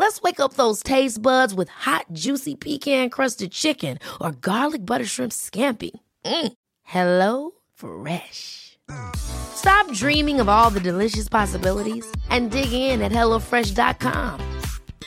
Let's wake up those taste buds with hot, juicy pecan crusted chicken or garlic butter shrimp scampi. Mm. Hello Fresh. Stop dreaming of all the delicious possibilities and dig in at HelloFresh.com.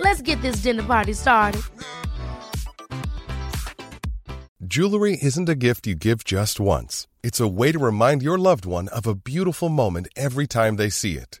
Let's get this dinner party started. Jewelry isn't a gift you give just once, it's a way to remind your loved one of a beautiful moment every time they see it.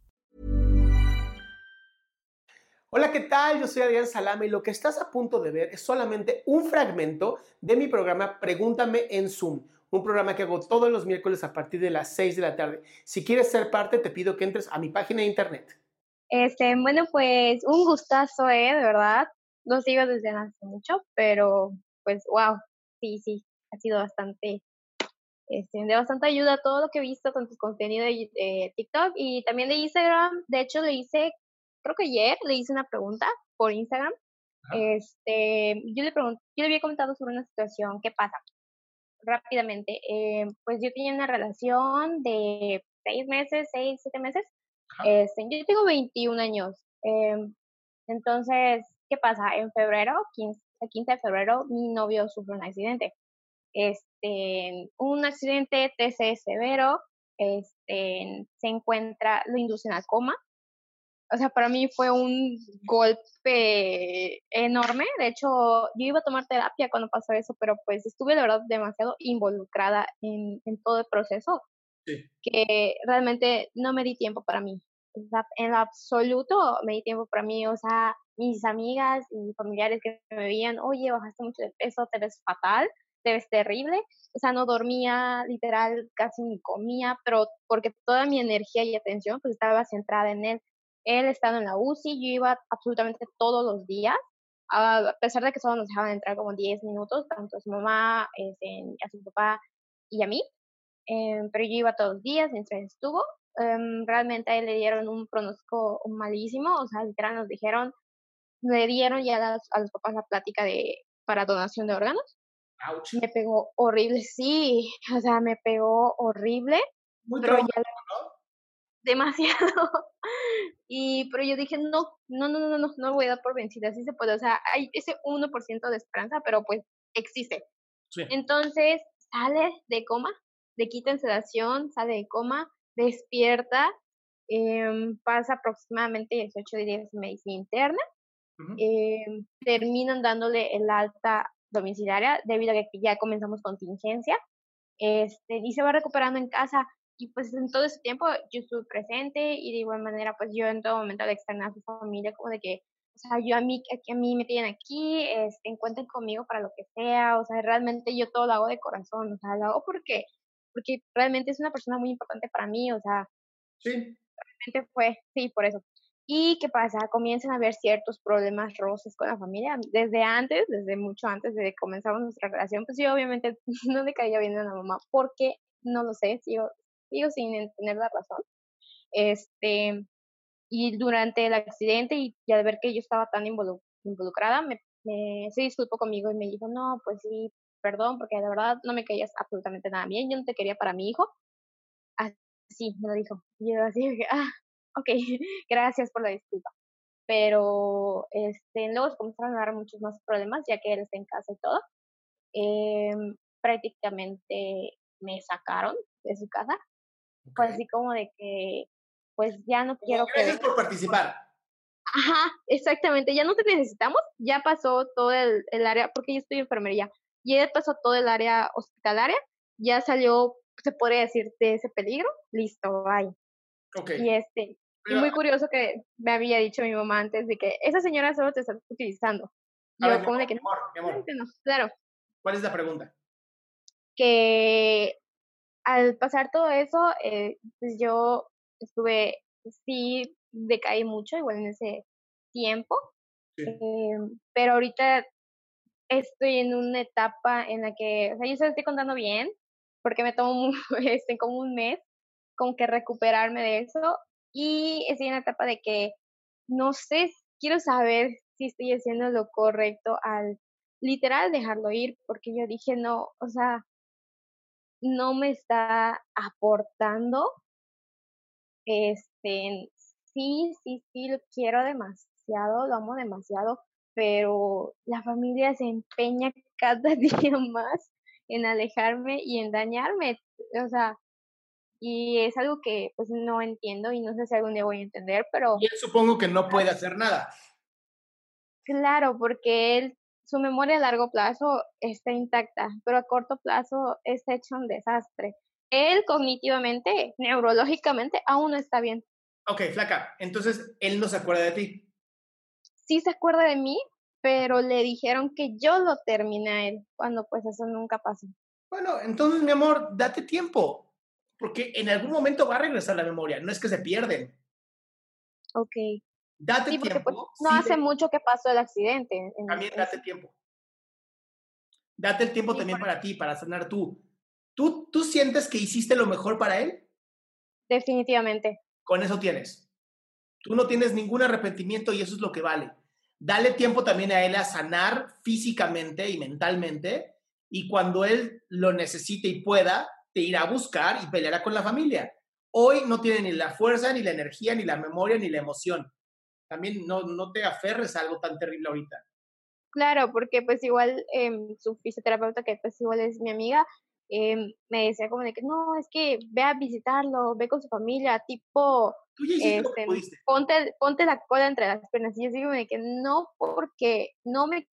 Hola, ¿qué tal? Yo soy Adrián Salama y lo que estás a punto de ver es solamente un fragmento de mi programa Pregúntame en Zoom, un programa que hago todos los miércoles a partir de las 6 de la tarde. Si quieres ser parte, te pido que entres a mi página de internet. Este, bueno, pues un gustazo, ¿eh? De verdad. Lo sigo desde hace mucho, pero pues wow, sí, sí, ha sido bastante, este, de bastante ayuda todo lo que he visto con tu contenido de TikTok y también de Instagram. De hecho, le hice creo que ayer le hice una pregunta por Instagram. Este, yo le pregunté, yo le había comentado sobre una situación, ¿qué pasa? Rápidamente, eh, pues yo tenía una relación de seis meses, seis, siete meses. Este, yo tengo 21 años. Eh, entonces, ¿qué pasa? En febrero, 15, el 15 de febrero, mi novio sufre un accidente. Este, un accidente TC severo, este, se encuentra, lo inducen a coma, o sea, para mí fue un golpe enorme. De hecho, yo iba a tomar terapia cuando pasó eso, pero pues estuve de verdad demasiado involucrada en, todo el proceso que realmente no me di tiempo para mí. O sea, en lo absoluto me di tiempo para mí. O sea, mis amigas y familiares que me veían, oye, bajaste mucho de peso, te ves fatal, te ves terrible. O sea, no dormía, literal, casi ni comía, pero porque toda mi energía y atención pues estaba centrada en él él estaba en la UCI, yo iba absolutamente todos los días, a pesar de que solo nos dejaban entrar como 10 minutos, tanto a su mamá, este, a su papá y a mí, em, pero yo iba todos los días mientras estuvo. Em, realmente a él le dieron un pronóstico malísimo, o sea, literal nos dijeron, le dieron ya a los, a los papás la plática de para donación de órganos. Me pegó horrible, sí, o sea, me pegó horrible. Muy pero ya, demasiado. Y, pero yo dije, no, no, no, no, no, no voy a dar por vencida, así se puede. O sea, hay ese 1% de esperanza, pero pues existe. Entonces, sale de coma, le quitan sedación, sale de coma, despierta, eh, pasa aproximadamente 18 días de medicina interna, eh, terminan dándole el alta domiciliaria debido a que ya comenzamos contingencia, este, y se va recuperando en casa y pues en todo ese tiempo yo estuve presente y de igual manera pues yo en todo momento le externé a su familia como de que, o sea, yo a mí, a mí me tienen aquí, este, cuenten conmigo para lo que sea, o sea, realmente yo todo lo hago de corazón, o sea, lo hago porque, porque realmente es una persona muy importante para mí, o sea, sí. realmente fue, sí, por eso. ¿Y qué pasa? Comienzan a haber ciertos problemas roces con la familia. Desde antes, desde mucho antes de que comenzamos nuestra relación, pues yo obviamente no le caía bien a la mamá porque, no lo sé, sigo, digo sin tener la razón. Este, y durante el accidente y, al ver que yo estaba tan involucrada, me, se disculpó conmigo y me dijo, no, pues sí, perdón, porque de verdad no me caías absolutamente nada bien, yo no te quería para mi hijo. Así me lo dijo. Y yo así dije, ah, ok, gracias por la disculpa. Pero este, luego se comenzaron a dar muchos más problemas, ya que él está en casa y todo. Eh, prácticamente me sacaron de su casa fue así como de que, pues ya no quiero Gracias por participar. Ajá, exactamente, ya no te necesitamos, ya pasó todo el, el área, porque yo estoy en enfermería, ya pasó todo el área hospitalaria, ya salió, se podría decir, de ese peligro, listo, bye. Okay. Y este, Y muy curioso que me había dicho mi mamá antes de que esa señora solo te está utilizando. Yo como de que mi amor, mi amor, no, claro, ¿cuál es la pregunta? que al pasar todo eso, eh, pues yo estuve, sí, decaí mucho igual en ese tiempo, Sí. eh, pero ahorita estoy en una etapa en la que, o sea, yo se lo estoy contando bien, porque me tomo este, como un mes, como que recuperarme de eso, y estoy en la etapa de que no sé, quiero saber si estoy haciendo lo correcto al literal dejarlo ir, porque yo dije, no, o sea, no me está aportando. Este, sí, sí, sí, lo quiero demasiado, lo amo demasiado, pero la familia se empeña cada día más en alejarme y en dañarme. O sea, y es algo que pues no entiendo y no sé si algún día voy a entender, pero Y él supongo que no puede hacer nada. claro, porque él, su memoria a largo plazo está intacta, pero a corto plazo está hecho un desastre. Él cognitivamente, neurológicamente, aún no está bien. Ok, flaca, entonces él no se acuerda de ti. Sí se acuerda de mí, pero le dijeron que yo lo terminé a él, cuando pues eso nunca pasó. Bueno, entonces, mi amor, date tiempo, porque en algún momento va a regresar la memoria, no es que se pierden. Ok. Date Sí, porque tiempo. pues no sí, hace mucho que pasó el accidente. en- También date tiempo. Date el tiempo Sí, también para ti, para sanar tú. ¿Tú. ¿Tú sientes que hiciste lo mejor para él? Definitivamente. Con eso tienes. Tú no tienes ningún arrepentimiento y eso es lo que vale. Dale tiempo también a él a sanar físicamente y mentalmente y cuando él lo necesite y pueda, te irá a buscar y peleará con la familia. Hoy no tiene ni la fuerza, ni la energía, ni la memoria, ni la emoción. También no, no te aferres a algo tan terrible ahorita. Claro, porque pues igual em, su fisioterapeuta, que pues igual es mi amiga, em, me decía como de que no, es que ve a visitarlo, ve con su familia, tipo, este, ponte, ponte la cola entre las piernas. Y yo digo de que no, porque no me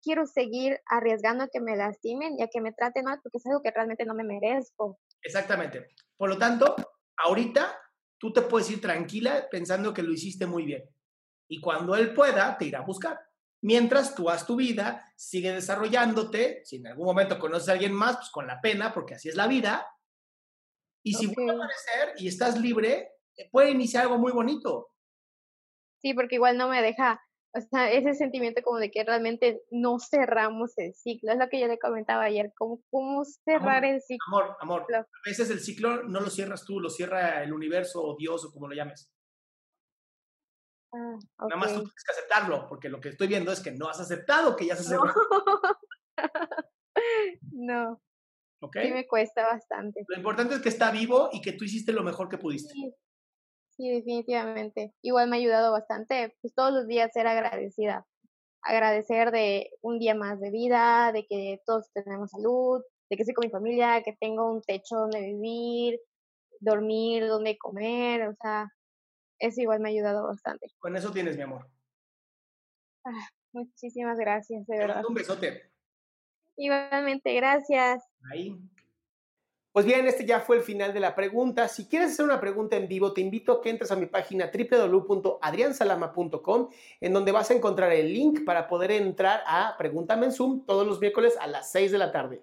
quiero seguir arriesgando a que me lastimen y a que me traten mal, porque es algo que realmente no me merezco. Exactamente. Por lo tanto, ahorita tú te puedes ir tranquila pensando que lo hiciste muy bien. Y cuando él pueda, te irá a buscar. Mientras tú haz tu vida, sigue desarrollándote. Si en algún momento conoces a alguien más, pues con la pena, porque así es la vida. Y si vuelve a aparecer y estás libre, puede iniciar algo muy bonito. Sí, porque igual no me deja, o sea, ese sentimiento como de que realmente no cerramos el ciclo. Es lo que yo le comentaba ayer, como cómo cerrar el ciclo. Amor, amor. A veces el ciclo no lo cierras tú, lo cierra el universo o Dios o como lo llames. Ah, Nada más tú tienes que aceptarlo, porque lo que estoy viendo es que no has aceptado que ya se No. cerró. No, ¿Ok? sí me cuesta bastante. Lo importante es que está vivo y que tú hiciste lo mejor que pudiste. Sí, sí, definitivamente. Igual me ha ayudado bastante, pues todos los días ser agradecida. Agradecer de un día más de vida, de que todos tenemos salud, de que estoy con mi familia, que tengo un techo donde vivir, dormir, donde comer, o sea, eso igual me ha ayudado bastante. Con eso tienes, mi amor. Muchísimas gracias, de Te verdad. mando un besote. Igualmente, gracias. Ahí. Pues bien, este ya fue el final de la pregunta. Si quieres hacer una pregunta en vivo, te invito a que entres a mi página www.adriansalama.com, en donde vas a encontrar el link para poder entrar a Pregúntame en Zoom todos los miércoles a las 6 de la tarde.